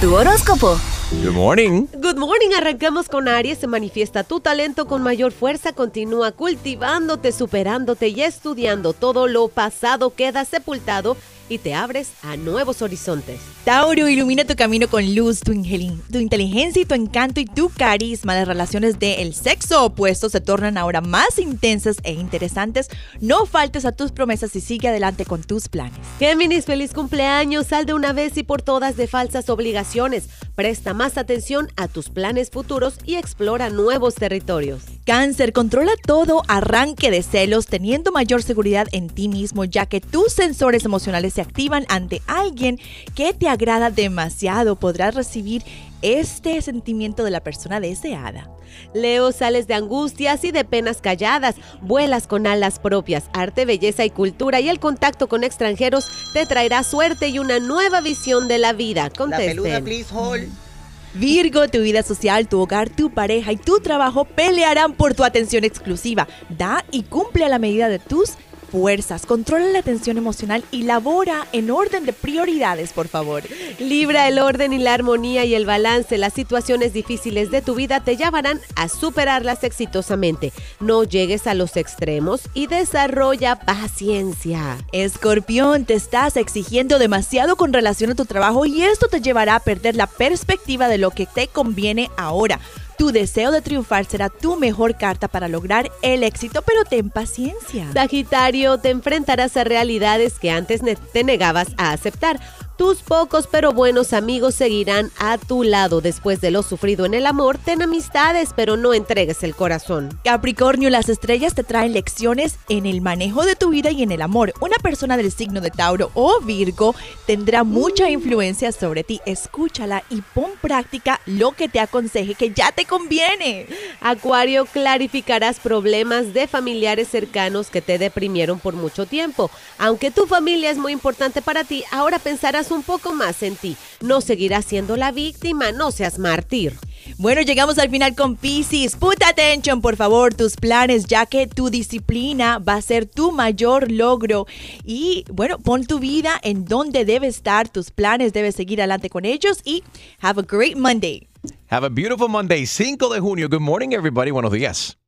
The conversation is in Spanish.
Tu horóscopo. Good morning. Good morning, arrancamos con Aries, se manifiesta tu talento con mayor fuerza, continúa cultivándote, superándote y estudiando. Todo lo pasado queda sepultado y te abres a nuevos horizontes. Tauro, ilumina tu camino con luz, tu, tu inteligencia y tu encanto y tu carisma. Las relaciones del sexo opuesto se tornan ahora más intensas e interesantes. No faltes a tus promesas y sigue adelante con tus planes. Géminis, feliz cumpleaños, sal de una vez y por todas de falsas obligaciones. Presta más atención a tus planes futuros y explora nuevos territorios. Cáncer, controla todo arranque de celos teniendo mayor seguridad en ti mismo ya que tus sensores emocionales se activan ante alguien que te agrada demasiado. Podrás recibir este sentimiento de la persona deseada. Leo, sales de angustias y de penas calladas, vuelas con alas propias, arte, belleza y cultura y el contacto con extranjeros te traerá suerte y una nueva visión de la vida. La peluda, Contesten. please hold. Virgo, tu vida social, tu hogar, tu pareja y tu trabajo pelearán por tu atención exclusiva. Da y cumple a la medida de tus fuerzas. Controla la tensión emocional y labora en orden de prioridades, por favor. Libra el orden y la armonía y el balance. Las situaciones difíciles de tu vida te llevarán a superarlas exitosamente. No llegues a los extremos y desarrolla paciencia. Escorpión, te estás exigiendo demasiado con relación a tu trabajo y esto te llevará a perder la perspectiva de lo que te conviene ahora. Tu deseo de triunfar será tu mejor carta para lograr el éxito, pero ten paciencia. Sagitario, te enfrentarás a realidades que antes te negabas a aceptar. Tus pocos pero buenos amigos seguirán a tu lado. Después de lo sufrido en el amor, ten amistades, pero no entregues el corazón. Capricornio, las estrellas te traen lecciones en el manejo de tu vida y en el amor. Una persona del signo de Tauro o Virgo tendrá mucha influencia sobre ti. Escúchala y pon práctica lo que te aconseje que ya te conviene. Acuario, clarificarás problemas de familiares cercanos que te deprimieron por mucho tiempo. Aunque tu familia es muy importante para ti, ahora pensarás un poco más en ti. No seguirás siendo la víctima, no seas mártir. Bueno, llegamos al final con Pisces. Put attention, por favor, tus planes, ya que tu disciplina va a ser tu mayor logro. Y bueno, pon tu vida en donde debe estar, tus planes, debes seguir adelante con ellos y have a great Monday. Have a beautiful Monday, 5 de junio. Good morning, everybody. Buenos días.